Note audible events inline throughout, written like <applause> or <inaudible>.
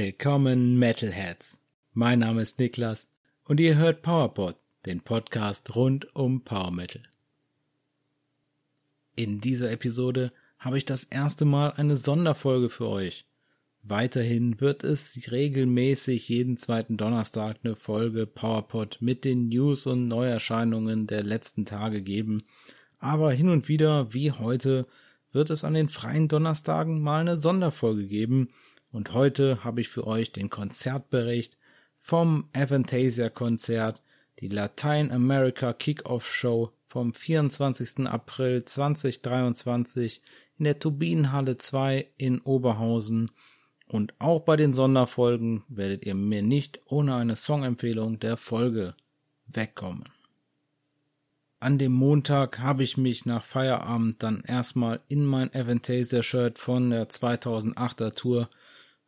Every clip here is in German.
Willkommen Metalheads. Mein Name ist Niklas und ihr hört PowerPod, den Podcast rund um Power Metal. In dieser Episode habe ich das erste Mal eine Sonderfolge für euch. Weiterhin wird es regelmäßig jeden zweiten Donnerstag eine Folge PowerPod mit den News und Neuerscheinungen der letzten Tage geben. Aber hin und wieder, wie heute, wird es an den freien Donnerstagen mal eine Sonderfolge geben, und heute habe ich für euch den Konzertbericht vom Avantasia Konzert, die Latein America Kickoff Show vom 24. April 2023 in der Turbinenhalle 2 in Oberhausen und auch bei den Sonderfolgen werdet ihr mir nicht ohne eine Songempfehlung der Folge wegkommen. An dem Montag habe ich mich nach Feierabend dann erstmal in mein Avantasia Shirt von der 2008er Tour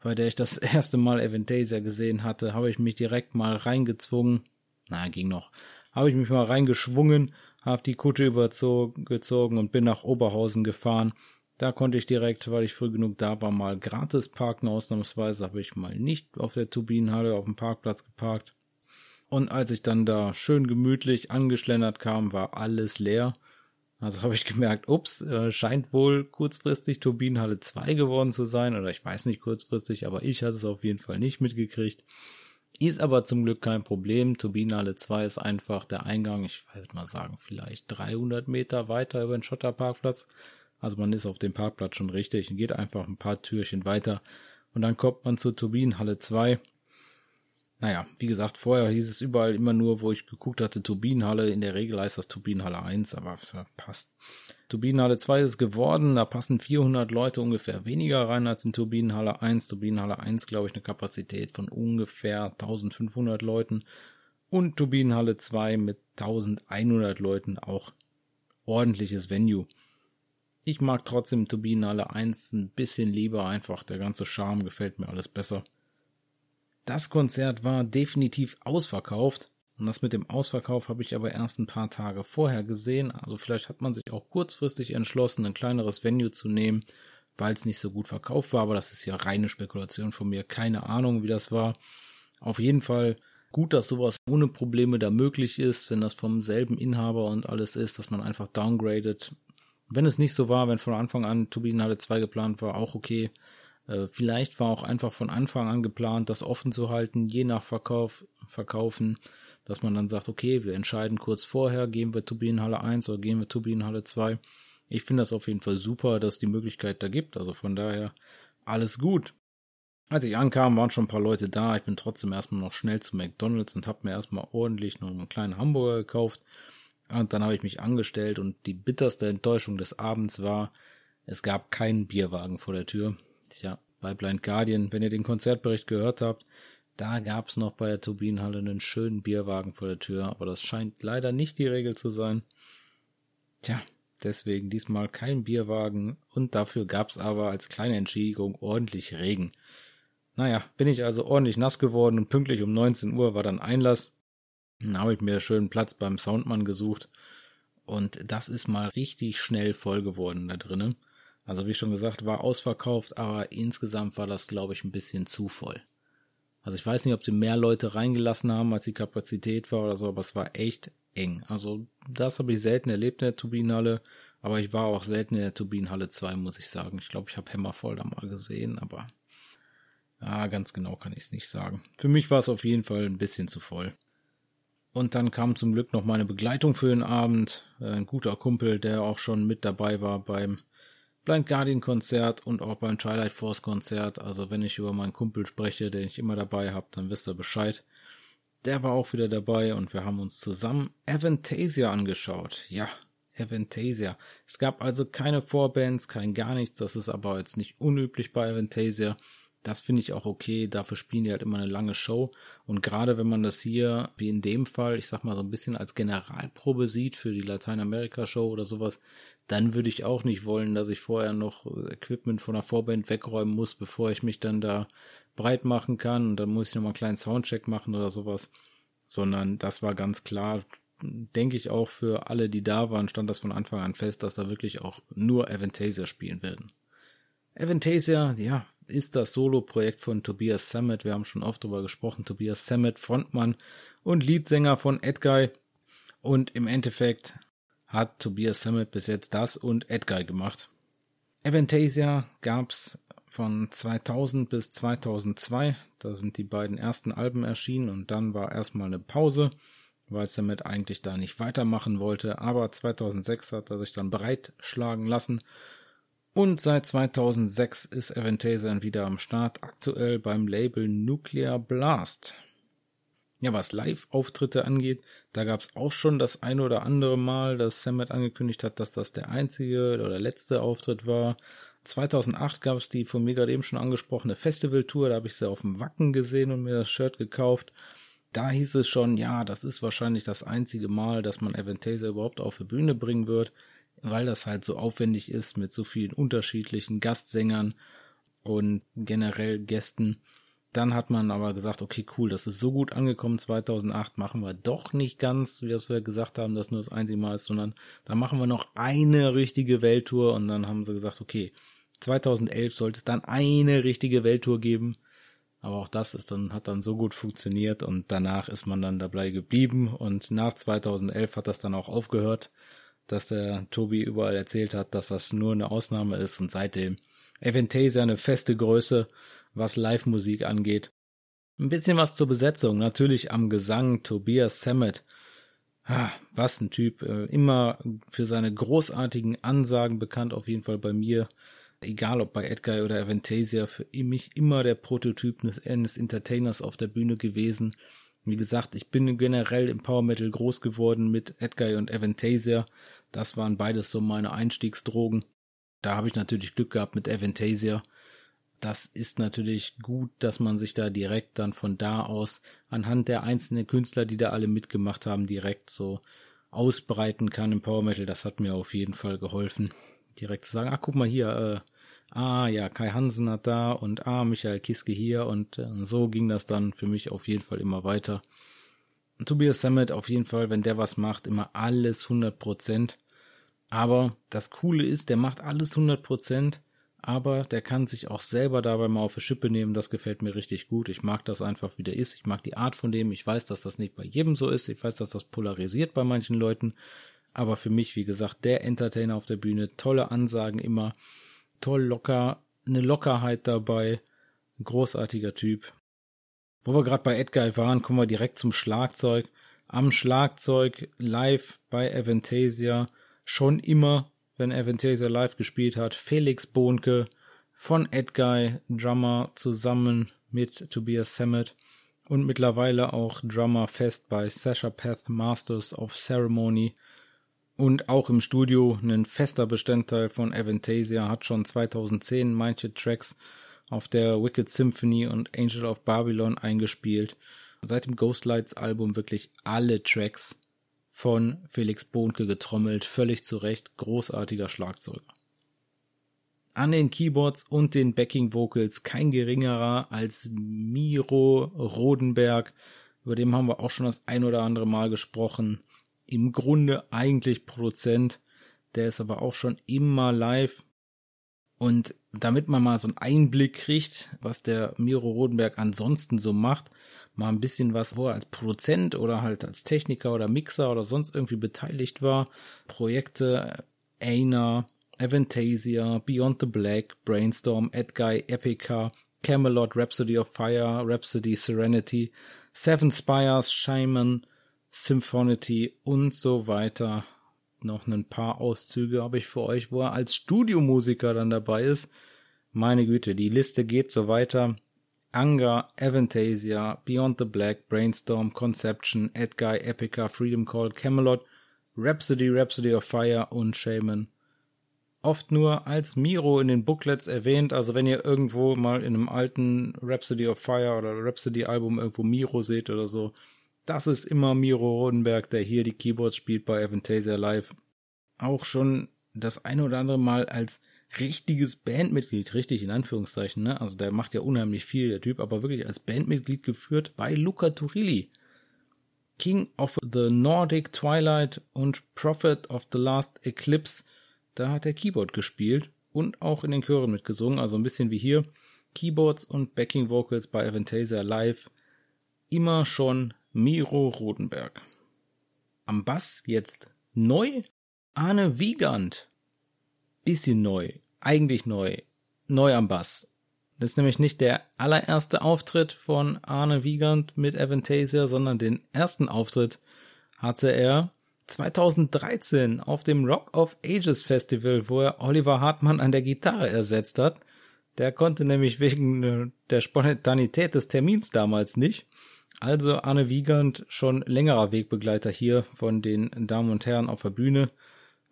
bei der ich das <laughs> erste Mal Aventasia gesehen hatte, habe ich mich direkt mal reingezwungen. Na, ging noch. Habe ich mich mal reingeschwungen, habe die Kutte übergezogen und bin nach Oberhausen gefahren. Da konnte ich direkt, weil ich früh genug da war, mal gratis parken. Ausnahmsweise habe ich mal nicht auf der Turbinenhalle auf dem Parkplatz geparkt. Und als ich dann da schön gemütlich angeschlendert kam, war alles leer. Also habe ich gemerkt, ups, äh, scheint wohl kurzfristig Turbinenhalle 2 geworden zu sein, oder ich weiß nicht kurzfristig, aber ich hatte es auf jeden Fall nicht mitgekriegt. Ist aber zum Glück kein Problem. Turbinenhalle 2 ist einfach der Eingang, ich würde mal sagen, vielleicht 300 Meter weiter über den Schotterparkplatz. Also man ist auf dem Parkplatz schon richtig und geht einfach ein paar Türchen weiter und dann kommt man zur Turbinenhalle 2 naja, wie gesagt, vorher hieß es überall immer nur, wo ich geguckt hatte, Turbinenhalle. In der Regel heißt das Turbinenhalle 1, aber passt. Turbinenhalle 2 ist geworden, da passen 400 Leute ungefähr weniger rein als in Turbinenhalle 1. Turbinenhalle 1, glaube ich, eine Kapazität von ungefähr 1500 Leuten. Und Turbinenhalle 2 mit 1100 Leuten auch ordentliches Venue. Ich mag trotzdem Turbinenhalle 1 ein bisschen lieber, einfach der ganze Charme gefällt mir alles besser. Das Konzert war definitiv ausverkauft. Und das mit dem Ausverkauf habe ich aber erst ein paar Tage vorher gesehen. Also vielleicht hat man sich auch kurzfristig entschlossen, ein kleineres Venue zu nehmen, weil es nicht so gut verkauft war. Aber das ist ja reine Spekulation von mir. Keine Ahnung, wie das war. Auf jeden Fall gut, dass sowas ohne Probleme da möglich ist, wenn das vom selben Inhaber und alles ist, dass man einfach downgradet. Wenn es nicht so war, wenn von Anfang an Turbinenhalle 2 geplant war, auch okay. Äh, vielleicht war auch einfach von Anfang an geplant, das offen zu halten, je nach Verkauf, Verkaufen, dass man dann sagt, okay, wir entscheiden kurz vorher, gehen wir Turbinenhalle 1 oder gehen wir Turbinenhalle 2. Ich finde das auf jeden Fall super, dass die Möglichkeit da gibt. Also von daher alles gut. Als ich ankam, waren schon ein paar Leute da. Ich bin trotzdem erstmal noch schnell zu McDonalds und habe mir erstmal ordentlich noch einen kleinen Hamburger gekauft. Und dann habe ich mich angestellt und die bitterste Enttäuschung des Abends war, es gab keinen Bierwagen vor der Tür. Tja, bei Blind Guardian, wenn ihr den Konzertbericht gehört habt, da gab's noch bei der Turbinenhalle einen schönen Bierwagen vor der Tür, aber das scheint leider nicht die Regel zu sein. Tja, deswegen diesmal kein Bierwagen und dafür gab's aber als kleine Entschädigung ordentlich Regen. Naja, bin ich also ordentlich nass geworden und pünktlich um 19 Uhr war dann Einlass. Dann habe ich mir schönen Platz beim Soundmann gesucht und das ist mal richtig schnell voll geworden da drinnen. Also wie schon gesagt, war ausverkauft, aber insgesamt war das, glaube ich, ein bisschen zu voll. Also ich weiß nicht, ob sie mehr Leute reingelassen haben, als die Kapazität war oder so, aber es war echt eng. Also das habe ich selten erlebt in der Turbinenhalle, aber ich war auch selten in der Turbinenhalle 2, muss ich sagen. Ich glaube, ich habe Hämmervoll da mal gesehen, aber ja, ganz genau kann ich es nicht sagen. Für mich war es auf jeden Fall ein bisschen zu voll. Und dann kam zum Glück noch meine Begleitung für den Abend. Ein guter Kumpel, der auch schon mit dabei war beim Blind Guardian Konzert und auch beim Twilight Force Konzert. Also wenn ich über meinen Kumpel spreche, den ich immer dabei habe, dann wisst ihr Bescheid. Der war auch wieder dabei und wir haben uns zusammen Avantasia angeschaut. Ja, Avantasia. Es gab also keine Vorbands, kein gar nichts. Das ist aber jetzt nicht unüblich bei Avantasia. Das finde ich auch okay. Dafür spielen die halt immer eine lange Show. Und gerade wenn man das hier, wie in dem Fall, ich sag mal so ein bisschen als Generalprobe sieht für die Lateinamerika-Show oder sowas, dann würde ich auch nicht wollen, dass ich vorher noch Equipment von der Vorband wegräumen muss, bevor ich mich dann da breit machen kann und dann muss ich nochmal einen kleinen Soundcheck machen oder sowas. Sondern das war ganz klar, denke ich auch für alle, die da waren, stand das von Anfang an fest, dass da wirklich auch nur Avantasia spielen werden. Avantasia, ja, ist das Solo-Projekt von Tobias Sammet. Wir haben schon oft darüber gesprochen. Tobias Sammet, Frontmann und Leadsänger von Edguy. Und im Endeffekt hat Tobias Sammet bis jetzt das und Edguy gemacht. Aventasia gab's von 2000 bis 2002. Da sind die beiden ersten Alben erschienen und dann war erstmal eine Pause, weil Sammet eigentlich da nicht weitermachen wollte. Aber 2006 hat er sich dann breitschlagen lassen und seit 2006 ist Aventasia wieder am Start, aktuell beim Label Nuclear Blast. Ja, was Live-Auftritte angeht, da gab es auch schon das eine oder andere Mal, dass Sammet angekündigt hat, dass das der einzige oder letzte Auftritt war. 2008 gab es die von mir gerade eben schon angesprochene Festivaltour, da habe ich sie auf dem Wacken gesehen und mir das Shirt gekauft. Da hieß es schon, ja, das ist wahrscheinlich das einzige Mal, dass man Aventasia überhaupt auf die Bühne bringen wird weil das halt so aufwendig ist mit so vielen unterschiedlichen Gastsängern und generell Gästen. Dann hat man aber gesagt, okay, cool, das ist so gut angekommen 2008, machen wir doch nicht ganz, wie das wir gesagt haben, dass nur das einzige Mal ist, sondern da machen wir noch eine richtige Welttour. Und dann haben sie gesagt, okay, 2011 sollte es dann eine richtige Welttour geben. Aber auch das ist dann, hat dann so gut funktioniert und danach ist man dann dabei geblieben. Und nach 2011 hat das dann auch aufgehört dass der Tobi überall erzählt hat, dass das nur eine Ausnahme ist. Und seitdem Aventasia eine feste Größe, was Live-Musik angeht. Ein bisschen was zur Besetzung, natürlich am Gesang Tobias Sammet. Ah, was ein Typ, äh, immer für seine großartigen Ansagen bekannt, auf jeden Fall bei mir. Egal ob bei Edgar oder Aventasia, für mich immer der Prototyp eines Entertainers auf der Bühne gewesen. Wie gesagt, ich bin generell im Power Metal groß geworden mit Edgar und Aventasia. Das waren beides so meine Einstiegsdrogen. Da habe ich natürlich Glück gehabt mit Aventasia. Das ist natürlich gut, dass man sich da direkt dann von da aus anhand der einzelnen Künstler, die da alle mitgemacht haben, direkt so ausbreiten kann im Power Metal. Das hat mir auf jeden Fall geholfen, direkt zu sagen, ah, guck mal hier, äh, ah ja, Kai Hansen hat da und ah, Michael Kiske hier und äh, so ging das dann für mich auf jeden Fall immer weiter. Tobias Sammet auf jeden Fall, wenn der was macht, immer alles 100 Prozent. Aber das Coole ist, der macht alles 100 Prozent, aber der kann sich auch selber dabei mal auf die Schippe nehmen. Das gefällt mir richtig gut. Ich mag das einfach, wie der ist. Ich mag die Art von dem. Ich weiß, dass das nicht bei jedem so ist. Ich weiß, dass das polarisiert bei manchen Leuten. Aber für mich, wie gesagt, der Entertainer auf der Bühne, tolle Ansagen immer toll locker, eine Lockerheit dabei, ein großartiger Typ. Wo wir gerade bei Edgar waren, kommen wir direkt zum Schlagzeug. Am Schlagzeug live bei Aventasia schon immer, wenn Aventasia live gespielt hat, Felix Bohnke von Edguy, Drummer zusammen mit Tobias Sammet. Und mittlerweile auch Drummer fest bei Sasha Path Masters of Ceremony. Und auch im Studio ein fester Bestandteil von Aventasia hat schon 2010 manche Tracks auf der Wicked Symphony und Angel of Babylon eingespielt. Seit dem Ghostlights Album wirklich alle Tracks von Felix Bohnke getrommelt, völlig zu Recht, großartiger Schlagzeuger. An den Keyboards und den Backing Vocals kein geringerer als Miro Rodenberg, über den haben wir auch schon das ein oder andere Mal gesprochen im Grunde eigentlich Produzent, der ist aber auch schon immer live. Und damit man mal so einen Einblick kriegt, was der Miro Rodenberg ansonsten so macht, mal ein bisschen was, wo er als Produzent oder halt als Techniker oder Mixer oder sonst irgendwie beteiligt war. Projekte Aina, Aventasia, Beyond the Black, Brainstorm, Edguy, Epica, Camelot, Rhapsody of Fire, Rhapsody Serenity, Seven Spires, Shaman, Symphonity und so weiter. Noch ein paar Auszüge habe ich für euch, wo er als Studiomusiker dann dabei ist. Meine Güte, die Liste geht so weiter. Anga, Aventasia, Beyond the Black, Brainstorm, Conception, Edguy, Epica, Freedom Call, Camelot, Rhapsody, Rhapsody of Fire und Shaman. Oft nur als Miro in den Booklets erwähnt, also wenn ihr irgendwo mal in einem alten Rhapsody of Fire oder Rhapsody Album irgendwo Miro seht oder so, das ist immer Miro Rodenberg, der hier die Keyboards spielt bei Aventasia Live. Auch schon das eine oder andere Mal als richtiges Bandmitglied, richtig in Anführungszeichen, ne? Also der macht ja unheimlich viel, der Typ, aber wirklich als Bandmitglied geführt bei Luca Turilli. King of the Nordic Twilight und Prophet of the Last Eclipse, da hat er Keyboard gespielt und auch in den Chören mitgesungen, also ein bisschen wie hier. Keyboards und Backing Vocals bei Avantasia Live immer schon Miro Rodenberg. Am Bass jetzt neu Arne Wiegand. Bisschen neu, eigentlich neu, neu am Bass. Das ist nämlich nicht der allererste Auftritt von Arne Wiegand mit Avantasia, sondern den ersten Auftritt hatte er 2013 auf dem Rock of Ages Festival, wo er Oliver Hartmann an der Gitarre ersetzt hat. Der konnte nämlich wegen äh, der Spontanität des Termins damals nicht. Also Arne Wiegand schon längerer Wegbegleiter hier von den Damen und Herren auf der Bühne.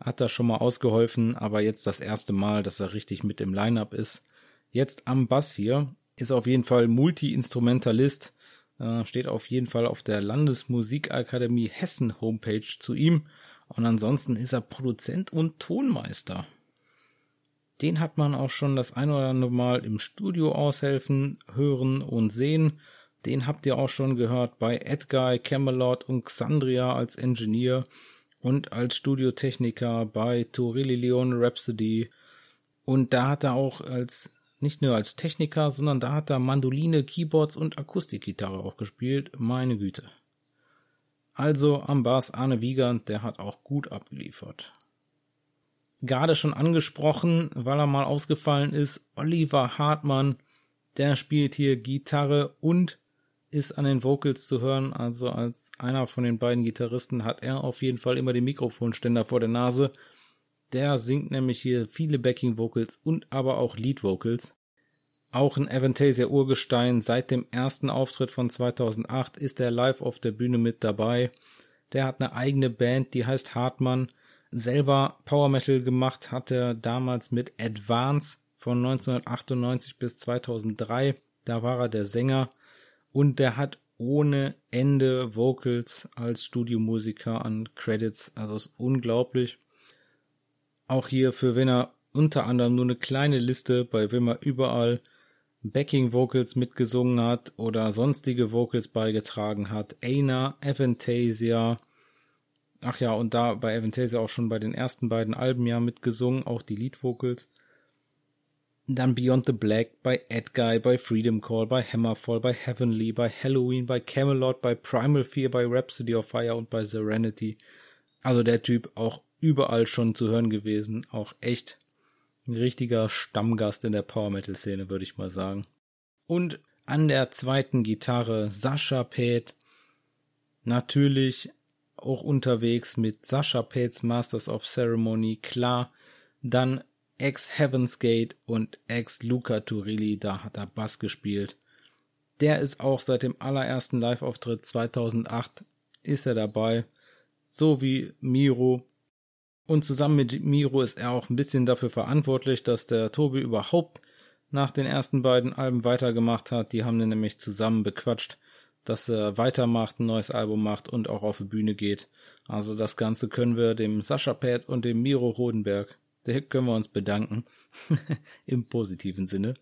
Hat da schon mal ausgeholfen, aber jetzt das erste Mal, dass er richtig mit im Line-Up ist. Jetzt am Bass hier. Ist auf jeden Fall Multi-Instrumentalist äh, steht auf jeden Fall auf der Landesmusikakademie Hessen Homepage zu ihm. Und ansonsten ist er Produzent und Tonmeister. Den hat man auch schon das ein oder andere Mal im Studio aushelfen, hören und sehen. Den habt ihr auch schon gehört bei Edguy, Camelot und Xandria als Engineer und als Studiotechniker bei Torilli Leon Rhapsody. Und da hat er auch als nicht nur als Techniker, sondern da hat er Mandoline, Keyboards und Akustikgitarre auch gespielt. Meine Güte. Also am Bass Arne Wiegand, der hat auch gut abgeliefert. Gerade schon angesprochen, weil er mal ausgefallen ist, Oliver Hartmann, der spielt hier Gitarre und ist an den Vocals zu hören. Also als einer von den beiden Gitarristen hat er auf jeden Fall immer den Mikrofonständer vor der Nase der singt nämlich hier viele Backing Vocals und aber auch Lead Vocals. Auch ein Avantasia Urgestein seit dem ersten Auftritt von 2008 ist er live auf der Bühne mit dabei. Der hat eine eigene Band, die heißt Hartmann. Selber Power Metal gemacht hat er damals mit Advance von 1998 bis 2003. Da war er der Sänger und der hat ohne Ende Vocals als Studiomusiker an Credits. Also ist unglaublich. Auch hier für wen er unter anderem nur eine kleine Liste, bei wem er überall Backing Vocals mitgesungen hat oder sonstige Vocals beigetragen hat. Aina, Avantasia. Ach ja, und da bei Avantasia auch schon bei den ersten beiden Alben ja mitgesungen, auch die Lead Vocals. Dann Beyond the Black, bei Edguy, bei Freedom Call, bei Hammerfall, bei Heavenly, bei Halloween, bei Camelot, bei Primal Fear, bei Rhapsody of Fire und bei Serenity. Also der Typ auch überall schon zu hören gewesen. Auch echt ein richtiger Stammgast in der Power Metal Szene, würde ich mal sagen. Und an der zweiten Gitarre Sascha Peth. Natürlich auch unterwegs mit Sascha Peths Masters of Ceremony, klar. Dann ex Heaven's Gate und ex Luca Turilli, da hat er Bass gespielt. Der ist auch seit dem allerersten Live-Auftritt 2008 ist er dabei. So wie Miro und zusammen mit Miro ist er auch ein bisschen dafür verantwortlich, dass der Tobi überhaupt nach den ersten beiden Alben weitergemacht hat. Die haben den nämlich zusammen bequatscht, dass er weitermacht, ein neues Album macht und auch auf die Bühne geht. Also das Ganze können wir dem Sascha Pet und dem Miro Rodenberg, der können wir uns bedanken. <laughs> Im positiven Sinne.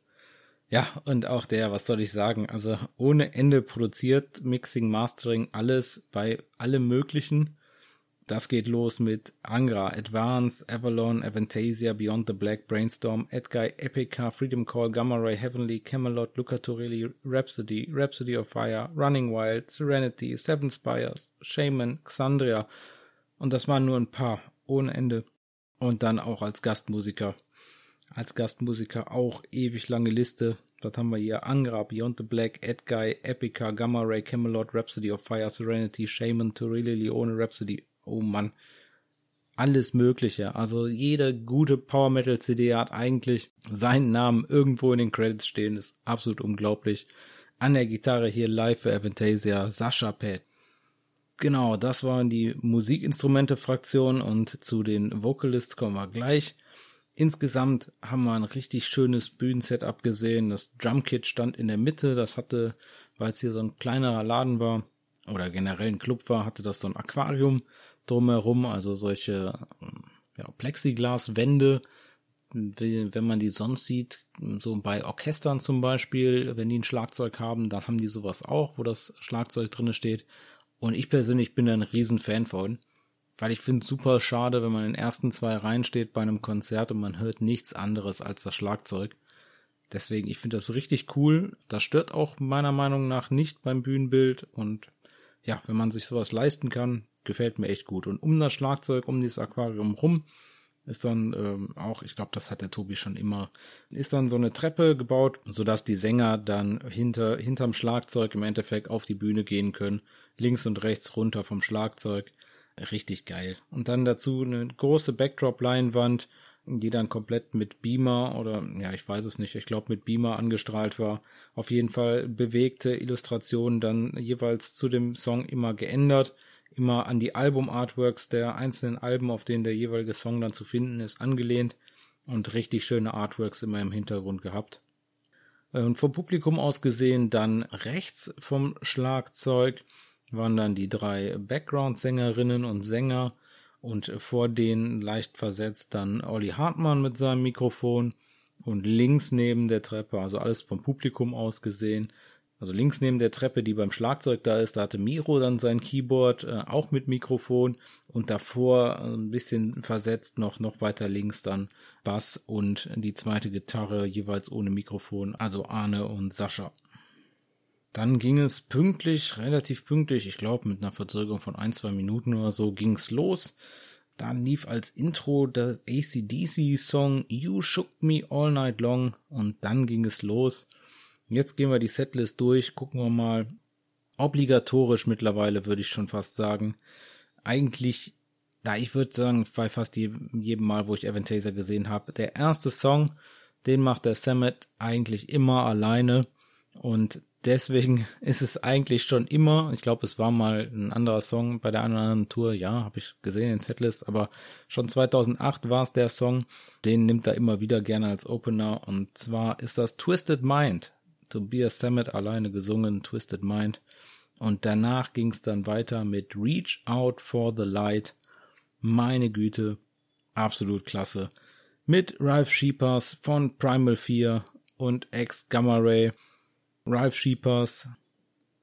Ja, und auch der, was soll ich sagen, also ohne Ende produziert, Mixing, Mastering, alles bei allem möglichen. Das geht los mit Angra, Advance, Avalon, Avantasia, Beyond the Black, Brainstorm, Edguy, Epica, Freedom Call, Gamma Ray, Heavenly, Camelot, Luca Torelli, Rhapsody, Rhapsody of Fire, Running Wild, Serenity, Seven Spires, Shaman, Xandria. Und das waren nur ein paar, ohne Ende. Und dann auch als Gastmusiker. Als Gastmusiker auch ewig lange Liste. Das haben wir hier Angra, Beyond the Black, Edguy, Epica, Gamma Ray, Camelot, Rhapsody of Fire, Serenity, Shaman, Torelli, Leone, Rhapsody oh Mann, alles Mögliche. Also jede gute Power Metal CD hat eigentlich seinen Namen irgendwo in den Credits stehen. Ist absolut unglaublich. An der Gitarre hier live für Avantasia Sascha Pet. Genau, das waren die Musikinstrumente-Fraktion und zu den Vocalists kommen wir gleich. Insgesamt haben wir ein richtig schönes Bühnensetup gesehen. Das Drumkit stand in der Mitte. Das hatte, weil es hier so ein kleinerer Laden war oder generell ein Club war, hatte das so ein Aquarium drumherum, also solche ja, Plexiglaswände, wenn man die sonst sieht, so bei Orchestern zum Beispiel, wenn die ein Schlagzeug haben, dann haben die sowas auch, wo das Schlagzeug drinne steht. Und ich persönlich bin da ein Riesenfan von, weil ich finde es super schade, wenn man in den ersten zwei Reihen steht bei einem Konzert und man hört nichts anderes als das Schlagzeug. Deswegen, ich finde das richtig cool. Das stört auch meiner Meinung nach nicht beim Bühnenbild. Und ja, wenn man sich sowas leisten kann, gefällt mir echt gut. Und um das Schlagzeug, um dieses Aquarium rum, ist dann ähm, auch, ich glaube, das hat der Tobi schon immer, ist dann so eine Treppe gebaut, sodass die Sänger dann hinter hinterm Schlagzeug im Endeffekt auf die Bühne gehen können, links und rechts runter vom Schlagzeug. Richtig geil. Und dann dazu eine große Backdrop-Leinwand, die dann komplett mit Beamer oder ja, ich weiß es nicht, ich glaube mit Beamer angestrahlt war. Auf jeden Fall bewegte Illustrationen dann jeweils zu dem Song immer geändert immer an die Album-Artworks der einzelnen Alben, auf denen der jeweilige Song dann zu finden ist, angelehnt und richtig schöne Artworks immer im Hintergrund gehabt. Äh, und vom Publikum aus gesehen dann rechts vom Schlagzeug waren dann die drei Background-Sängerinnen und Sänger. Und vor denen leicht versetzt dann Olli Hartmann mit seinem Mikrofon. Und links neben der Treppe, also alles vom Publikum aus gesehen, also links neben der Treppe, die beim Schlagzeug da ist, da hatte Miro dann sein Keyboard, äh, auch mit Mikrofon. Und davor äh, ein bisschen versetzt noch, noch weiter links dann Bass und die zweite Gitarre jeweils ohne Mikrofon, also Arne und Sascha. Dann ging es pünktlich, relativ pünktlich, ich glaube mit einer Verzögerung von ein, zwei Minuten oder so, ging's los. Dann lief als Intro der ACDC-Song You Shook Me All Night Long und dann ging es los. Jetzt gehen wir die Setlist durch, gucken wir mal. Obligatorisch mittlerweile würde ich schon fast sagen. Eigentlich, da ich würde sagen, bei fast jedem, Mal, wo ich Aventaser gesehen habe, der erste Song, den macht der Samet eigentlich immer alleine. Und deswegen ist es eigentlich schon immer, ich glaube, es war mal ein anderer Song bei der anderen Tour, ja, habe ich gesehen in Setlist, aber schon 2008 war es der Song, den nimmt er immer wieder gerne als Opener und zwar ist das Twisted Mind. Tobias Sammet alleine gesungen, Twisted Mind. Und danach ging es dann weiter mit Reach Out for the Light. Meine Güte, absolut klasse. Mit Ralph Sheepers von Primal 4 und Ex Gamma Ray. Ralph Sheepers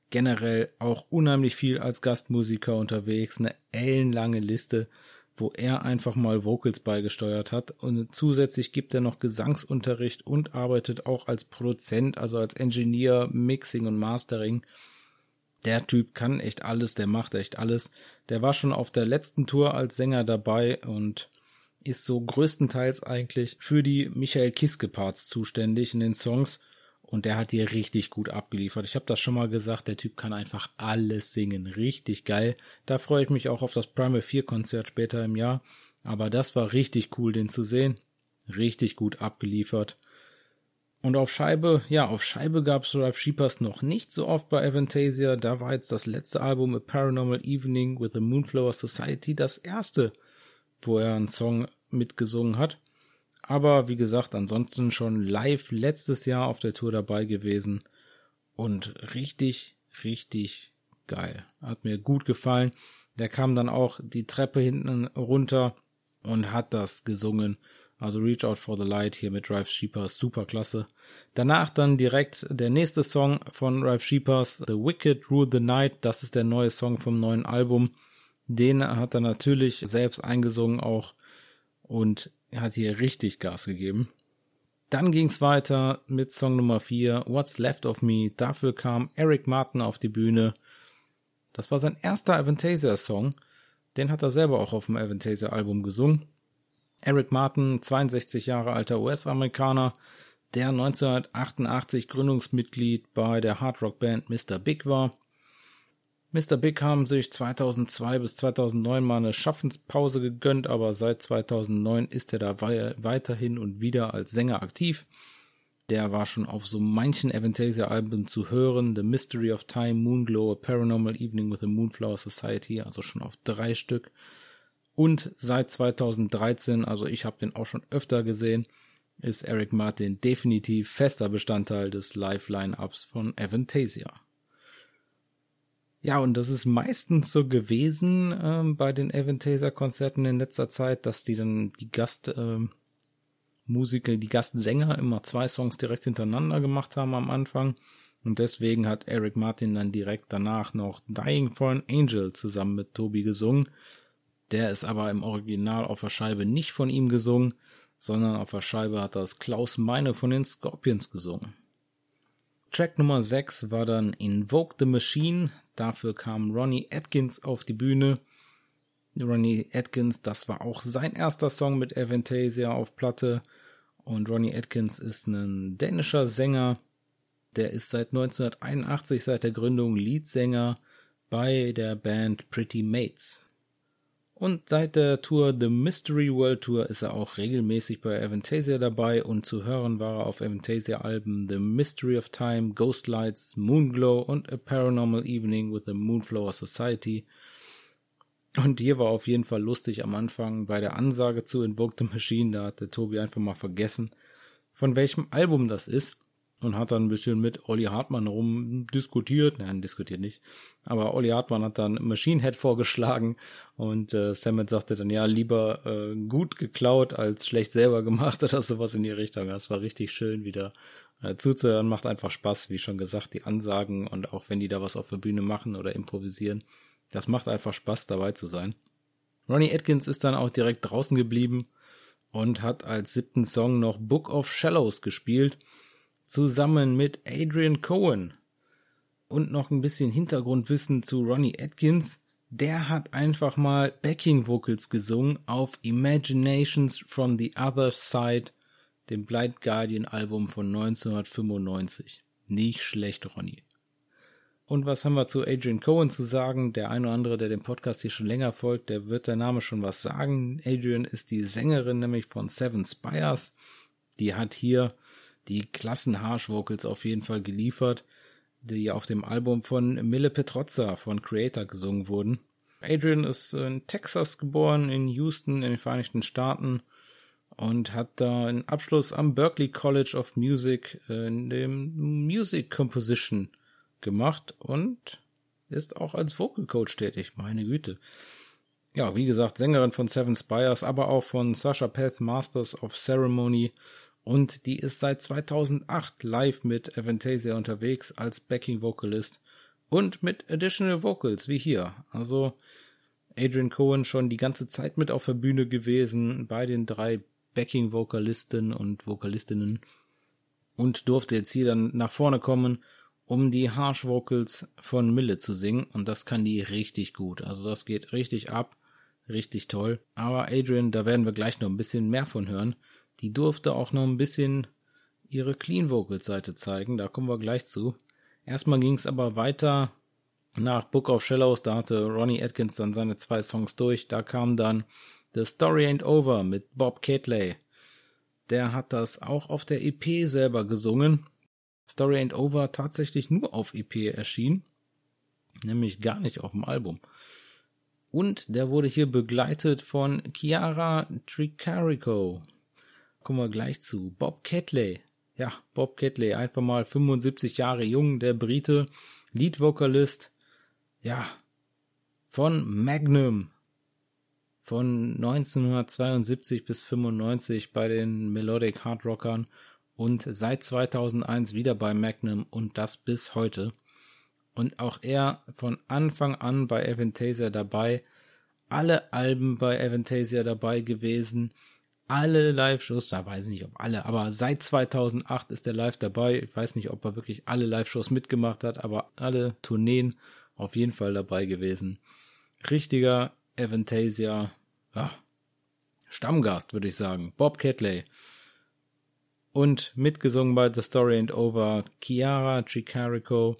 generell auch unheimlich viel als Gastmusiker unterwegs, eine ellenlange Liste wo er einfach mal Vocals beigesteuert hat und zusätzlich gibt er noch Gesangsunterricht und arbeitet auch als Produzent, also als Engineer, Mixing und Mastering. Der Typ kann echt alles, der macht echt alles. Der war schon auf der letzten Tour als Sänger dabei und ist so größtenteils eigentlich für die Michael Kiske Parts zuständig in den Songs und der hat hier richtig gut abgeliefert. Ich habe das schon mal gesagt, der Typ kann einfach alles singen. Richtig geil. Da freue ich mich auch auf das Primal 4 Konzert später im Jahr. Aber das war richtig cool, den zu sehen. Richtig gut abgeliefert. Und auf Scheibe, ja, auf Scheibe gab es Ralph Sheepers noch nicht so oft bei Avantasia. Da war jetzt das letzte Album A Paranormal Evening with the Moonflower Society das erste, wo er einen Song mitgesungen hat. Aber wie gesagt, ansonsten schon live letztes Jahr auf der Tour dabei gewesen. Und richtig, richtig geil. Hat mir gut gefallen. Der kam dann auch die Treppe hinten runter und hat das gesungen. Also Reach Out for the Light hier mit Ralph Sheepers, super klasse. Danach dann direkt der nächste Song von Ralph Sheepers, The Wicked Rule the Night. Das ist der neue Song vom neuen Album. Den hat er natürlich selbst eingesungen auch. Und hat hier richtig Gas gegeben. Dann ging's weiter mit Song Nummer 4, What's Left of Me. Dafür kam Eric Martin auf die Bühne. Das war sein erster Avantasia-Song. Den hat er selber auch auf dem Avantasia-Album gesungen. Eric Martin, 62 Jahre alter US-Amerikaner, der 1988 Gründungsmitglied bei der Hardrock-Band Mr. Big war Mr. Big haben sich 2002 bis 2009 mal eine Schaffenspause gegönnt, aber seit 2009 ist er da weiterhin und wieder als Sänger aktiv. Der war schon auf so manchen Avantasia-Alben zu hören. The Mystery of Time, Moonglow, A Paranormal Evening with the Moonflower Society, also schon auf drei Stück. Und seit 2013, also ich habe den auch schon öfter gesehen, ist Eric Martin definitiv fester Bestandteil des Live-Line-Ups von Avantasia. Ja, und das ist meistens so gewesen ähm, bei den Avantasia-Konzerten in letzter Zeit, dass die dann die Gastmusiker, ähm, die Gastsänger immer zwei Songs direkt hintereinander gemacht haben am Anfang. Und deswegen hat Eric Martin dann direkt danach noch Dying for an Angel zusammen mit Toby gesungen. Der ist aber im Original auf der Scheibe nicht von ihm gesungen, sondern auf der Scheibe hat das Klaus Meine von den Scorpions gesungen. Track Nummer 6 war dann Invoke the Machine. Dafür kam Ronnie Atkins auf die Bühne. Ronnie Atkins, das war auch sein erster Song mit Avantasia auf Platte. Und Ronnie Atkins ist ein dänischer Sänger. Der ist seit 1981, seit der Gründung, Leadsänger bei der Band Pretty Mates. Und seit der Tour The Mystery World Tour ist er auch regelmäßig bei Avantasia dabei und zu hören war er auf Avantasia-Alben The Mystery of Time, Ghost Lights, Moonglow und A Paranormal Evening with the Moonflower Society. Und hier war auf jeden Fall lustig am Anfang bei der Ansage zu Invoke the Machine, da hat der Tobi einfach mal vergessen, von welchem Album das ist und hat dann ein bisschen mit Olli Hartmann rumdiskutiert. Nein, diskutiert nicht. Aber Olli Hartmann hat dann Machine Head vorgeschlagen und äh, Sammet sagte dann, ja, lieber äh, gut geklaut als schlecht selber gemacht <laughs> oder sowas in die Richtung. Das war richtig schön wieder äh, zuzuhören. Macht einfach Spaß, wie schon gesagt, die Ansagen und auch wenn die da was auf der Bühne machen oder improvisieren. Das macht einfach Spaß, dabei zu sein. Ronnie Atkins ist dann auch direkt draußen geblieben und hat als siebten Song noch Book of Shallows gespielt zusammen mit Adrian Cohen. Und noch ein bisschen Hintergrundwissen zu Ronnie Atkins. Der hat einfach mal Backing Vocals gesungen auf Imaginations from the Other Side, dem Blind Guardian Album von 1995. Nicht schlecht, Ronnie. Und was haben wir zu Adrian Cohen zu sagen? Der eine oder andere, der dem Podcast hier schon länger folgt, der wird der Name schon was sagen. Adrian ist die Sängerin nämlich von Seven Spires. Die hat hier die klassen Harsh Vocals auf jeden Fall geliefert, die auf dem Album von Mille Petrozza von Creator gesungen wurden. Adrian ist in Texas geboren, in Houston in den Vereinigten Staaten und hat da einen Abschluss am Berklee College of Music in dem Music Composition gemacht und ist auch als Vocal Coach tätig, meine Güte. Ja, wie gesagt, Sängerin von Seven Spires, aber auch von Sasha Path Masters of Ceremony und die ist seit 2008 live mit Avantasia unterwegs als Backing Vocalist und mit Additional Vocals wie hier. Also Adrian Cohen schon die ganze Zeit mit auf der Bühne gewesen bei den drei Backing Vokalisten und Vokalistinnen und durfte jetzt hier dann nach vorne kommen, um die Harsh Vocals von Mille zu singen und das kann die richtig gut. Also das geht richtig ab, richtig toll. Aber Adrian, da werden wir gleich noch ein bisschen mehr von hören. Die durfte auch noch ein bisschen ihre Clean Vocals Seite zeigen, da kommen wir gleich zu. Erstmal ging es aber weiter nach Book of Shallows, da hatte Ronnie Atkins dann seine zwei Songs durch, da kam dann The Story Ain't Over mit Bob Catley. Der hat das auch auf der EP selber gesungen. Story Ain't Over tatsächlich nur auf EP erschienen, nämlich gar nicht auf dem Album. Und der wurde hier begleitet von Chiara Tricarico. Kommen wir gleich zu. Bob Catley. Ja, Bob Catley, einfach mal 75 Jahre jung, der Brite, Lead-Vocalist. Ja, von Magnum. Von 1972 bis 95 bei den Melodic Hard Rockern und seit 2001 wieder bei Magnum und das bis heute. Und auch er von Anfang an bei Avantasia dabei, alle Alben bei Avantasia dabei gewesen, alle Live-Shows, da weiß ich nicht, ob alle, aber seit 2008 ist er live dabei. Ich weiß nicht, ob er wirklich alle Live-Shows mitgemacht hat, aber alle Tourneen auf jeden Fall dabei gewesen. Richtiger Avantasia, ja, Stammgast, würde ich sagen. Bob Catley. Und mitgesungen bei The Story Ain't Over, Chiara Tricarico,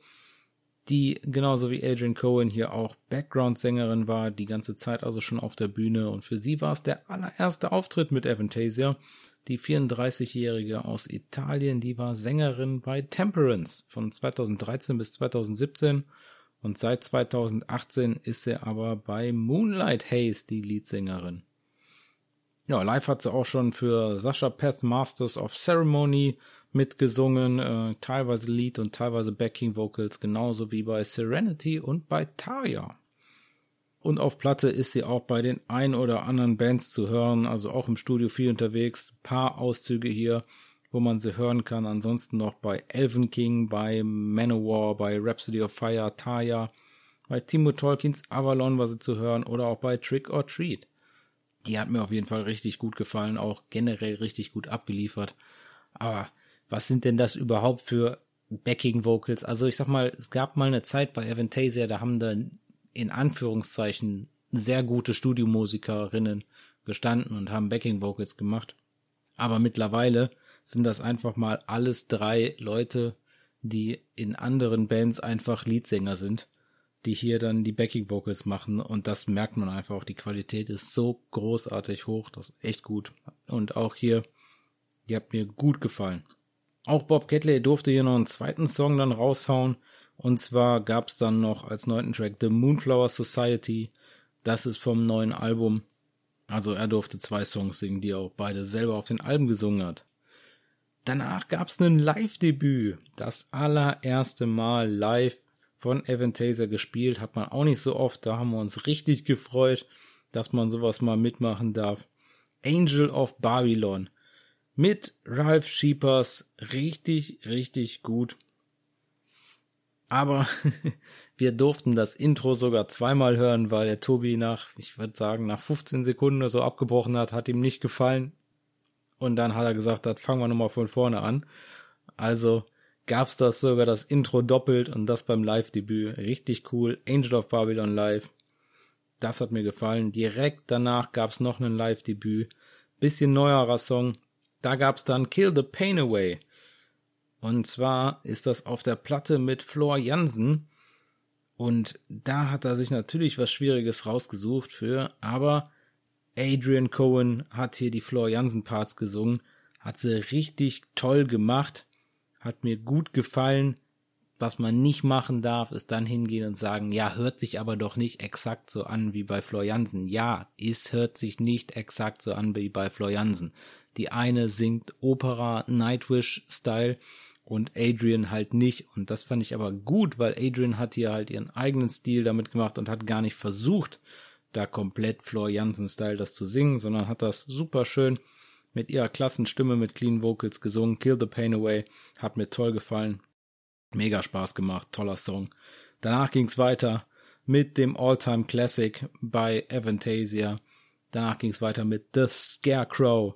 die genauso wie Adrian Cohen hier auch Background-Sängerin war, die ganze Zeit also schon auf der Bühne und für sie war es der allererste Auftritt mit Avantasia. Die 34-Jährige aus Italien, die war Sängerin bei Temperance von 2013 bis 2017 und seit 2018 ist sie aber bei Moonlight Haze die Leadsängerin. Ja, live hat sie auch schon für Sascha Path Masters of Ceremony mitgesungen, äh, teilweise Lead und teilweise Backing Vocals, genauso wie bei Serenity und bei Tarja. Und auf Platte ist sie auch bei den ein oder anderen Bands zu hören, also auch im Studio viel unterwegs. Paar Auszüge hier, wo man sie hören kann. Ansonsten noch bei Elven King, bei Manowar, bei Rhapsody of Fire, Tarja, bei Timo Tolkiens Avalon war sie zu hören oder auch bei Trick or Treat. Die hat mir auf jeden Fall richtig gut gefallen, auch generell richtig gut abgeliefert. Aber was sind denn das überhaupt für Backing Vocals? Also ich sag mal, es gab mal eine Zeit bei Aventasia, da haben da in Anführungszeichen sehr gute Studiomusikerinnen gestanden und haben Backing Vocals gemacht. Aber mittlerweile sind das einfach mal alles drei Leute, die in anderen Bands einfach Leadsänger sind, die hier dann die Backing Vocals machen und das merkt man einfach auch. Die Qualität ist so großartig hoch, das ist echt gut. Und auch hier, die hat mir gut gefallen. Auch Bob Catley durfte hier noch einen zweiten Song dann raushauen. Und zwar gab's dann noch als neunten Track The Moonflower Society. Das ist vom neuen Album. Also er durfte zwei Songs singen, die er auch beide selber auf den Alben gesungen hat. Danach gab's ein Live-Debüt. Das allererste Mal live von Evan Taser gespielt. Hat man auch nicht so oft. Da haben wir uns richtig gefreut, dass man sowas mal mitmachen darf. Angel of Babylon mit Ralph Sheepers richtig, richtig gut. Aber <laughs> wir durften das Intro sogar zweimal hören, weil der Tobi nach, ich würde sagen, nach 15 Sekunden oder so abgebrochen hat, hat ihm nicht gefallen. Und dann hat er gesagt, das fangen wir nochmal von vorne an. Also gab's das sogar das Intro doppelt und das beim Live-Debüt. Richtig cool. Angel of Babylon Live. Das hat mir gefallen. Direkt danach gab's noch ein Live-Debüt. Bisschen neuerer Song, da gab's dann Kill the Pain Away. Und zwar ist das auf der Platte mit Flor Jansen. Und da hat er sich natürlich was Schwieriges rausgesucht für, aber Adrian Cohen hat hier die Flor Jansen Parts gesungen, hat sie richtig toll gemacht, hat mir gut gefallen. Was man nicht machen darf, ist dann hingehen und sagen, ja, hört sich aber doch nicht exakt so an wie bei Flor Jansen. Ja, es hört sich nicht exakt so an wie bei Flor Jansen. Die eine singt Opera Nightwish-Style und Adrian halt nicht. Und das fand ich aber gut, weil Adrian hat hier halt ihren eigenen Stil damit gemacht und hat gar nicht versucht, da komplett Floor Jansen-Style das zu singen, sondern hat das super schön mit ihrer klassen Stimme mit clean Vocals gesungen. Kill the Pain Away hat mir toll gefallen. Mega Spaß gemacht, toller Song. Danach ging's weiter mit dem All-Time Classic bei Avantasia. Danach ging's weiter mit The Scarecrow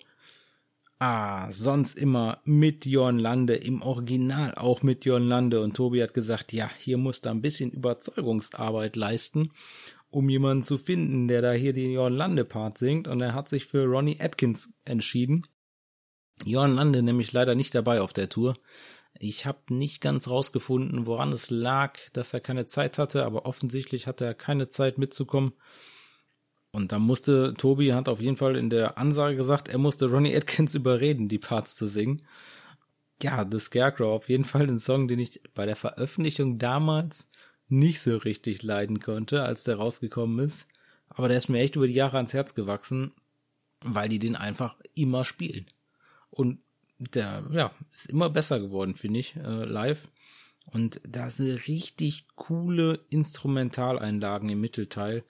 Ah, sonst immer mit Jörn Lande, im Original auch mit Jörn Lande. Und Tobi hat gesagt, ja, hier muss da ein bisschen Überzeugungsarbeit leisten, um jemanden zu finden, der da hier den Jörn Lande Part singt. Und er hat sich für Ronnie Atkins entschieden. Jörn Lande nämlich leider nicht dabei auf der Tour. Ich habe nicht ganz rausgefunden, woran es lag, dass er keine Zeit hatte, aber offensichtlich hatte er keine Zeit mitzukommen. Und da musste, Tobi hat auf jeden Fall in der Ansage gesagt, er musste Ronnie Atkins <laughs> überreden, die Parts zu singen. Ja, The Scarecrow, auf jeden Fall ein Song, den ich bei der Veröffentlichung damals nicht so richtig leiden konnte, als der rausgekommen ist. Aber der ist mir echt über die Jahre ans Herz gewachsen, weil die den einfach immer spielen. Und der, ja, ist immer besser geworden, finde ich, äh, live. Und da sind richtig coole Instrumentaleinlagen im Mittelteil,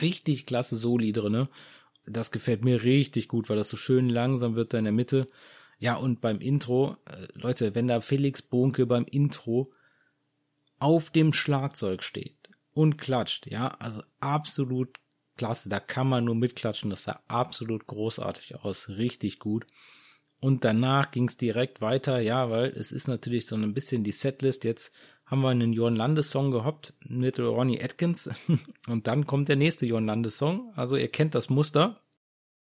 richtig klasse Soli drinne. Das gefällt mir richtig gut, weil das so schön langsam wird da in der Mitte. Ja, und beim Intro, äh, Leute, wenn da Felix Bonke beim Intro auf dem Schlagzeug steht und klatscht, ja, also absolut klasse, da kann man nur mitklatschen, das sah absolut großartig aus, richtig gut. Und danach ging es direkt weiter, ja, weil es ist natürlich so ein bisschen die Setlist jetzt haben wir einen Jorn Landes Song gehabt mit Ronnie Atkins <laughs> und dann kommt der nächste Jorn Landes Song. Also ihr kennt das Muster,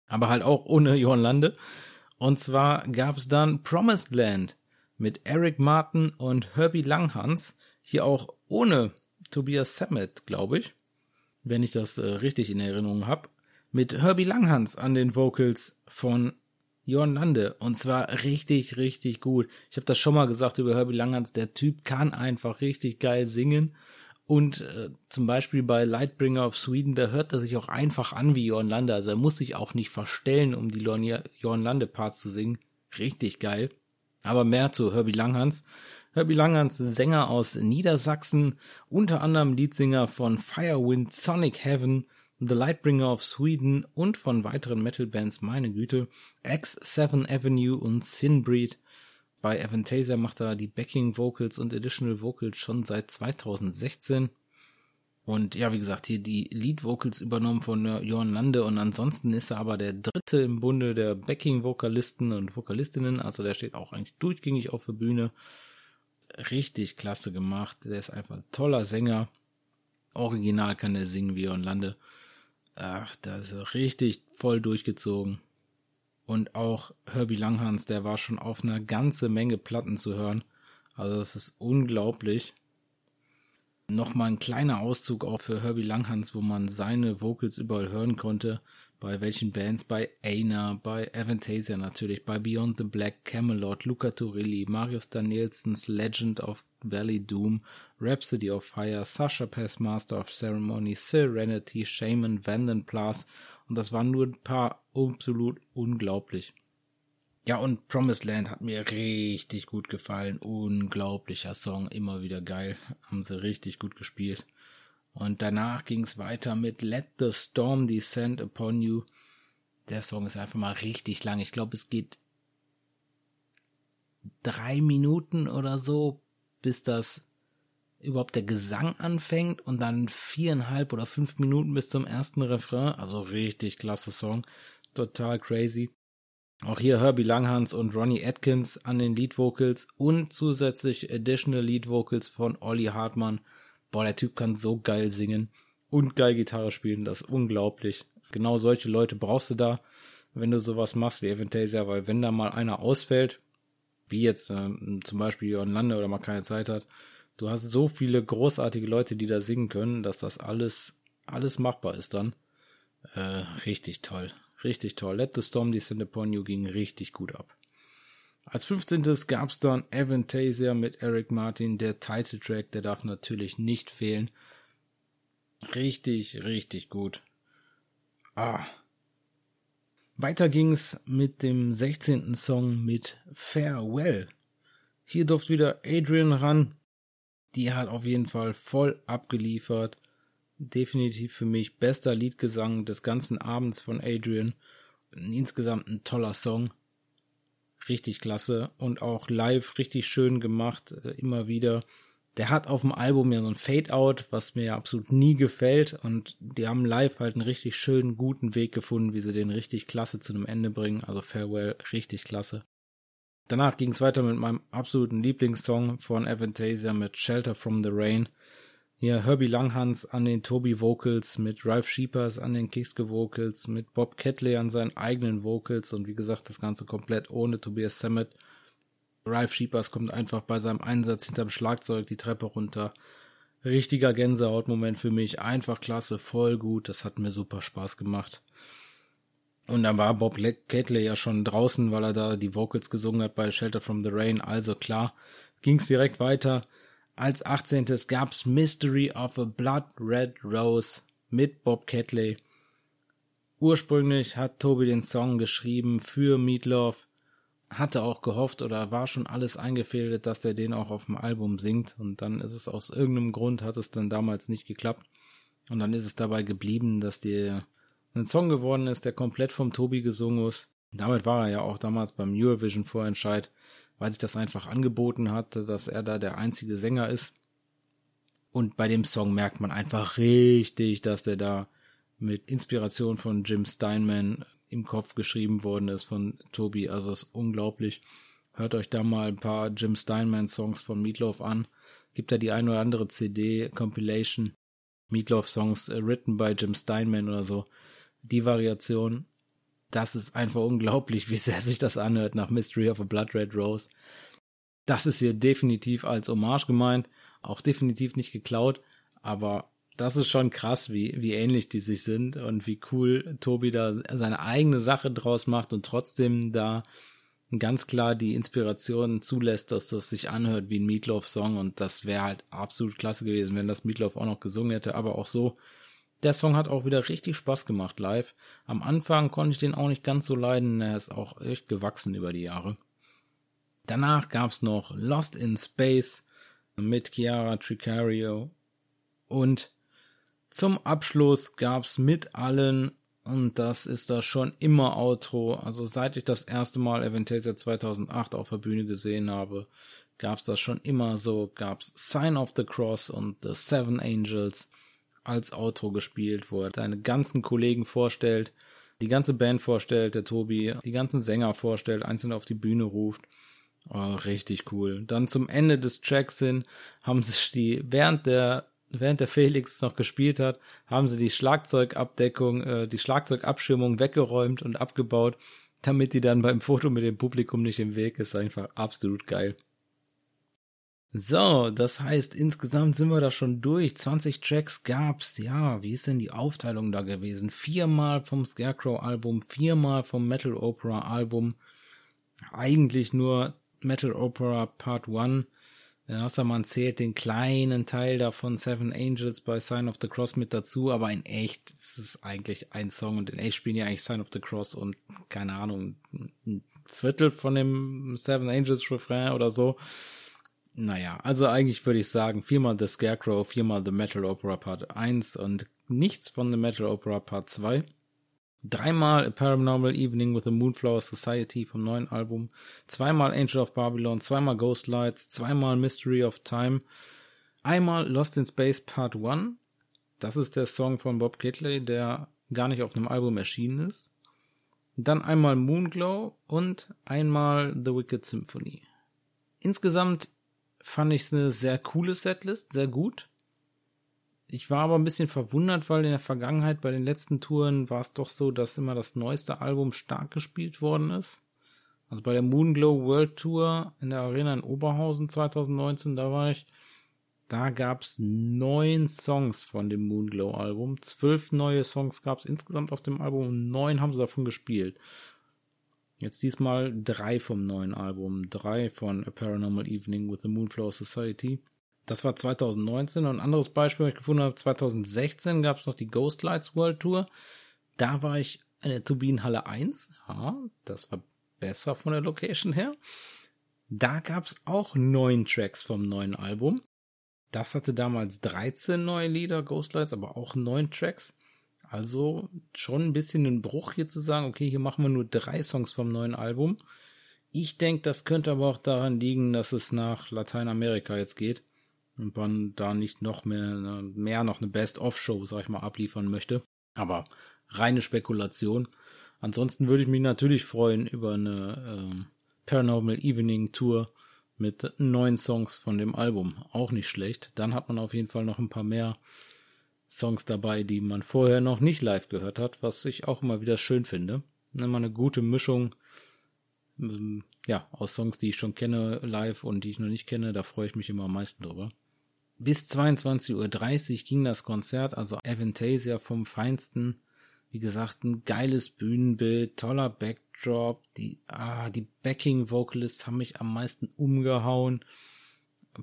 aber halt auch ohne Jorn Lande. Und zwar gab es dann Promised Land mit Eric Martin und Herbie Langhans. Hier auch ohne Tobias Sammet, glaube ich, wenn ich das äh, richtig in Erinnerung habe. Mit Herbie Langhans an den Vocals von Jörn Lande. Und zwar richtig, richtig gut. Ich habe das schon mal gesagt über Herbie Langhans. Der Typ kann einfach richtig geil singen. Und äh, zum Beispiel bei Lightbringer of Sweden, da hört er sich auch einfach an wie Jörn Lande. Also er muss sich auch nicht verstellen, um die Jörn Lande Parts zu singen. Richtig geil. Aber mehr zu Herbie Langhans. Herbie Langhans, Sänger aus Niedersachsen, unter anderem Leadsinger von Firewind, Sonic Heaven, The Lightbringer of Sweden und von weiteren Metal-Bands, meine Güte, X7 Avenue und Sinbreed. Bei Avantasia macht er die Backing Vocals und Additional Vocals schon seit 2016. Und ja, wie gesagt, hier die Lead Vocals übernommen von Johann Lande und ansonsten ist er aber der dritte im Bunde der Backing-Vokalisten und Vokalistinnen. Also der steht auch eigentlich durchgängig auf der Bühne. Richtig klasse gemacht. Der ist einfach ein toller Sänger. Original kann der singen wie Johann Lande. Ach, da ist er richtig voll durchgezogen. Und auch Herbie Langhans, der war schon auf einer ganze Menge Platten zu hören. Also das ist unglaublich. Nochmal ein kleiner Auszug auch für Herbie Langhans, wo man seine Vocals überall hören konnte. Bei welchen Bands? Bei Aina, bei Avantasia natürlich, bei Beyond the Black, Camelot, Luca Turilli, Marius Danielsons Legend of Valley Doom, Rhapsody of Fire, Sasha Pass Master of Ceremony, Serenity, Shaman, Vanden Plas und das waren nur ein paar absolut unglaublich. Ja, und Promised Land hat mir richtig gut gefallen. Unglaublicher Song, immer wieder geil. Haben sie richtig gut gespielt. Und danach ging es weiter mit Let the Storm Descend Upon You. Der Song ist einfach mal richtig lang. Ich glaube, es geht drei Minuten oder so, bis das überhaupt der Gesang anfängt und dann viereinhalb oder fünf Minuten bis zum ersten Refrain. Also richtig klasse Song. Total crazy. Auch hier Herbie Langhans und Ronnie Atkins an den Lead Vocals und zusätzlich Additional Lead Vocals von Olli Hartmann. Boah, der Typ kann so geil singen und geil Gitarre spielen, das ist unglaublich. Genau solche Leute brauchst du da, wenn du sowas machst wie Aventasia, weil wenn da mal einer ausfällt, wie jetzt äh, zum Beispiel Jörn Lande oder mal keine Zeit hat, du hast so viele großartige Leute, die da singen können, dass das alles, alles machbar ist dann. Äh, richtig toll. Richtig toll. Let the Storm Descend Upon You ging richtig gut ab. Als 15. gab's dann Avantasia mit Eric Martin, der Titeltrack, der darf natürlich nicht fehlen. Richtig, richtig gut. Ah. Weiter ging's mit dem 16. Song mit Farewell. Hier durfte wieder Adrian ran. Die hat auf jeden Fall voll abgeliefert definitiv für mich bester Liedgesang des ganzen Abends von Adrian. Insgesamt ein toller Song. Richtig klasse und auch live richtig schön gemacht, äh, immer wieder. Der hat auf dem Album ja so ein Fade-Out, was mir ja absolut nie gefällt und die haben live halt einen richtig schönen, guten Weg gefunden, wie sie den richtig klasse zu einem Ende bringen. Also Farewell, richtig klasse. Danach ging es weiter mit meinem absoluten Lieblingssong von Avantasia mit Shelter from the Rain. Hier Herbie Langhans an den Toby Vocals, mit Ralph Sheepers an den Kiske Vocals, mit Bob Catley an seinen eigenen Vocals und wie gesagt, das Ganze komplett ohne Tobias Sammet. Ralph Sheepers kommt einfach bei seinem Einsatz hinterm Schlagzeug die Treppe runter. Richtiger Gänsehautmoment für mich, einfach klasse, voll gut, das hat mir super Spaß gemacht. Und dann war Bob Catley ja schon draußen, weil er da die Vocals gesungen hat bei Shelter from the Rain, also klar, ging's direkt weiter als 18. gab's Mystery of a Blood Red Rose mit Bob Catley. Ursprünglich hat Tobi den Song geschrieben für Meatloaf, hatte auch gehofft oder war schon alles eingefädelt, dass er den auch auf dem Album singt und dann ist es aus irgendeinem Grund hat es dann damals nicht geklappt und dann ist es dabei geblieben, dass der ein Song geworden ist, der komplett vom Tobi gesungen ist. Damit war er ja auch damals beim Eurovision Vorentscheid weil sich das einfach angeboten hat, dass er da der einzige Sänger ist. Und bei dem Song merkt man einfach richtig, dass der da mit Inspiration von Jim Steinman im Kopf geschrieben worden ist von Tobi. Also ist unglaublich. Hört euch da mal ein paar Jim Steinman Songs von Meatloaf an. Gibt da die ein oder andere CD, Compilation, Meatloaf Songs uh, written by Jim Steinman oder so. Die Variation das ist einfach unglaublich, wie sehr sich das anhört nach Mystery of a Blood Red Rose. Das ist hier definitiv als Hommage gemeint, auch definitiv nicht geklaut, aber das ist schon krass, wie, wie ähnlich die sich sind und wie cool Tobi da seine eigene Sache draus macht und trotzdem da ganz klar die Inspiration zulässt, dass das sich anhört wie ein Meatloaf-Song und das wäre halt absolut klasse gewesen, wenn das Meatloaf auch noch gesungen hätte, aber auch so der Song hat auch wieder richtig Spaß gemacht live. Am Anfang konnte ich den auch nicht ganz so leiden, er ist auch echt gewachsen über die Jahre. Danach gab's noch Lost in Space mit Chiara Tricario und zum Abschluss gab's mit allen und das ist das schon immer Outro. Also seit ich das erste Mal Aventasia 2008 auf der Bühne gesehen habe, gab's das schon immer so. Gab's Sign of the Cross und The Seven Angels als Outro gespielt, wo er seine ganzen Kollegen vorstellt, die ganze Band vorstellt, der Tobi, die ganzen Sänger vorstellt, einzeln auf die Bühne ruft. Oh, richtig cool. Dann zum Ende des Tracks hin haben <laughs> sich die, während der, während der Felix noch gespielt hat, haben sie die Schlagzeugabdeckung, äh, die Schlagzeugabschirmung weggeräumt und abgebaut, damit die dann beim Foto mit dem Publikum nicht im Weg ist. Einfach absolut geil. So, das heißt, insgesamt sind wir da schon durch. 20 Tracks gab's. Ja, wie ist denn die Aufteilung da gewesen? Viermal vom Scarecrow-Album, viermal vom Metal Opera-Album. Eigentlich nur Metal Opera Part 1. Außer man zählt den kleinen Teil davon Seven Angels bei Sign of the Cross mit dazu, aber in echt ist es eigentlich ein Song und in echt spielen ja eigentlich Sign of the Cross und keine Ahnung, ein Viertel von dem Seven Angels Refrain oder so. Naja, also eigentlich würde ich sagen, viermal The Scarecrow, viermal The Metal Opera Part 1 und nichts von The Metal Opera Part 2. Dreimal A Paranormal Evening with the Moonflower Society vom neuen Album, zweimal Angel of Babylon, zweimal Ghost Lights, zweimal Mystery of Time, einmal Lost in Space Part 1. Das ist der Song von Bob Kitley, der gar nicht auf einem Album erschienen ist. Dann einmal Moonglow und einmal The Wicked Symphony. Insgesamt fand ich es eine sehr coole Setlist, sehr gut. Ich war aber ein bisschen verwundert, weil in der Vergangenheit bei den letzten Touren war es doch so, dass immer das neueste Album stark gespielt worden ist. Also bei der Moonglow World Tour in der Arena in Oberhausen 2019, da war ich, da gab's neun Songs von dem Moonglow Album. Zwölf neue Songs gab's insgesamt auf dem Album und neun haben sie davon gespielt. Jetzt diesmal drei vom neuen Album, drei von A Paranormal Evening with the Moonflower Society. Das war 2019. Und ein anderes Beispiel, was ich gefunden habe, 2016 gab es noch die Ghost Lights World Tour. Da war ich in der Turbinenhalle 1. Ja, das war besser von der Location her. Da gab es auch neun Tracks vom neuen Album. Das hatte damals 13 neue Lieder, Ghostlights, aber auch neun Tracks. Also schon ein bisschen ein Bruch hier zu sagen, okay, hier machen wir nur drei Songs vom neuen Album. Ich denke, das könnte aber auch daran liegen, dass es nach Lateinamerika jetzt geht und man da nicht noch mehr, mehr noch eine Best-of-Show, sag ich mal, abliefern möchte. Aber reine Spekulation. Ansonsten würde ich mich natürlich freuen über eine äh, Paranormal Evening Tour mit neun Songs von dem Album. Auch nicht schlecht. Dann hat man auf jeden Fall noch ein paar mehr Songs dabei, die man vorher noch nicht live gehört hat, was ich auch immer wieder schön finde. Immer eine gute Mischung ähm, ja, aus Songs, die ich schon kenne live und die ich noch nicht kenne. Da freue ich mich immer am meisten drüber. Bis 22.30 Uhr ging das Konzert, also Avantasia vom Feinsten. Wie gesagt, ein geiles Bühnenbild, toller Backdrop, die, ah, die Backing Vocalists haben mich am meisten umgehauen.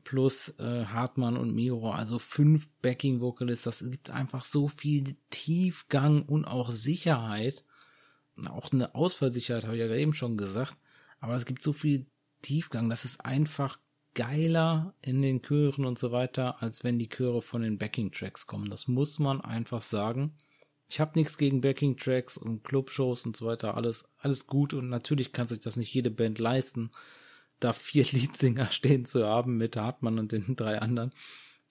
Plus äh, Hartmann und Miro, also fünf Backing Vocalists, das gibt einfach so viel Tiefgang und auch Sicherheit. Auch eine Ausfallsicherheit, habe ich ja eben schon gesagt. Aber es gibt so viel Tiefgang, das ist einfach geiler in den Chören und so weiter, als wenn die Chöre von den Backing-Tracks kommen. Das muss man einfach sagen. Ich habe nichts gegen Backing-Tracks und Clubshows und so weiter, alles, alles gut und natürlich kann sich das nicht jede Band leisten, da vier <laughs> Leadsinger stehen zu haben mit Hartmann und den drei anderen.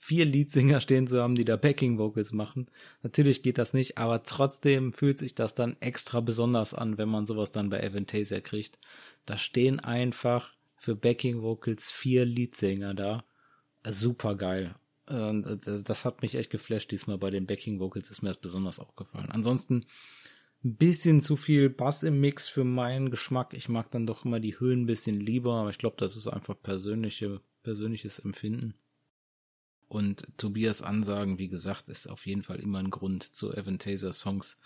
Vier Leadsinger stehen zu haben, die da Backing-Vocals machen. Natürlich geht das nicht, aber trotzdem fühlt sich das dann extra besonders an, wenn man sowas dann bei Avantasia kriegt. Da stehen einfach für Backing Vocals vier Leadsänger da. Super geil. Das hat mich echt geflasht diesmal bei den Backing Vocals, ist mir das besonders aufgefallen. Ansonsten bisschen zu viel Bass im Mix für meinen Geschmack. Ich mag dann doch immer die Höhen ein bisschen lieber, aber ich glaube, das ist einfach persönliche, persönliches Empfinden. Und Tobias Ansagen, wie gesagt, ist auf jeden Fall immer ein Grund, zu Avantasia Songs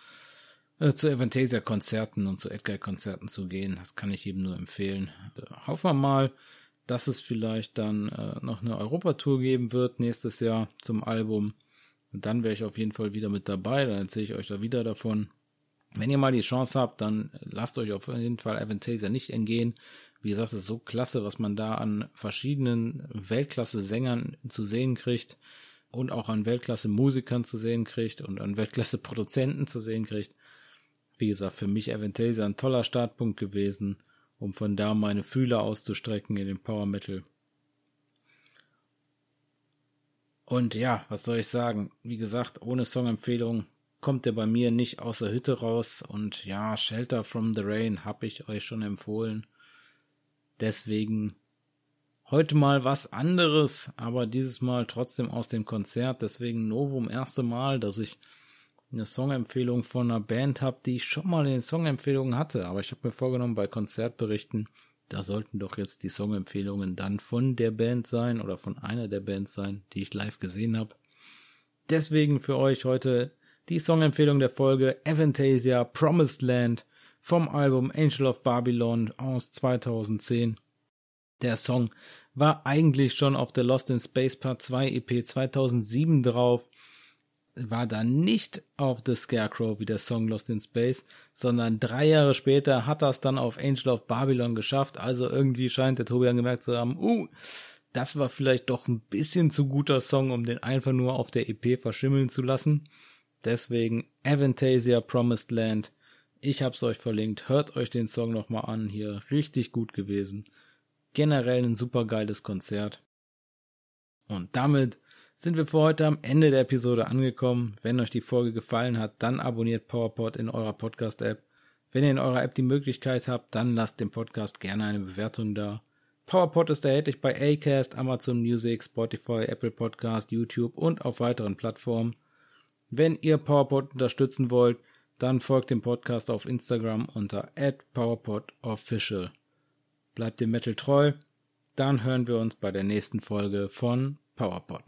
äh, zu Avantasia-Konzerten und zu Edgar-Konzerten zu gehen. Das kann ich jedem nur empfehlen. Äh, hoffen wir mal, dass es vielleicht dann äh, noch eine Europatour geben wird nächstes Jahr zum Album. Und dann wäre ich auf jeden Fall wieder mit dabei. Dann erzähle ich euch da wieder davon. Wenn ihr mal die Chance habt, dann lasst euch auf jeden Fall Avantasia nicht entgehen. Wie gesagt, es ist so klasse, was man da an verschiedenen Weltklasse-Sängern zu sehen kriegt und auch an Weltklasse-Musikern zu sehen kriegt und an Weltklasse-Produzenten zu sehen kriegt wie gesagt, für mich Avantasia ein toller Startpunkt gewesen, um von da meine Fühler auszustrecken in den Power Metal. Und ja, was soll ich sagen? Wie gesagt, ohne Songempfehlung kommt er bei mir nicht aus der Hütte raus. Und ja, Shelter from the Rain habe ich euch schon empfohlen. Deswegen heute mal was anderes, aber dieses Mal trotzdem aus dem Konzert. Deswegen Novum erste Mal, dass ich eine Songempfehlung von einer Band habe, die ich schon mal in den Songempfehlungen hatte. Aber ich habe mir vorgenommen, bei Konzertberichten, da sollten doch jetzt die Songempfehlungen dann von der Band sein oder von einer der Bands sein, die ich live gesehen habe. Deswegen für euch heute die Songempfehlung der Folge Avantasia Promised Land vom Album Angel of Babylon aus 2010. Der Song war eigentlich schon auf der Lost in Space Part 2 EP 2007 drauf, war dann nicht auf The Scarecrow wie der Song Lost in Space, sondern drei Jahre später hat das dann auf Angel of Babylon geschafft. Also irgendwie scheint der Tobian gemerkt zu haben, uh, das war vielleicht doch ein bisschen zu guter Song, um den einfach nur auf der EP verschimmeln zu lassen. Deswegen Avantasia Promised Land. Ich hab's euch verlinkt. Hört euch den Song nochmal an. Hier richtig gut gewesen. Generell ein super geiles Konzert. Und damit sind wir für heute am Ende der Episode angekommen. Wenn euch die Folge gefallen hat, dann abonniert PowerPod in eurer Podcast-App. Wenn ihr in eurer App die Möglichkeit habt, dann lasst dem Podcast gerne eine Bewertung da. PowerPod ist erhältlich bei Acast, Amazon Music, Spotify, Apple Podcast, YouTube und auf weiteren Plattformen. Wenn ihr PowerPod unterstützen wollt, dann folgt dem Podcast auf Instagram unter @powerpodofficial. Bleibt dem Metal treu, dann hören wir uns bei der nächsten Folge von PowerPod.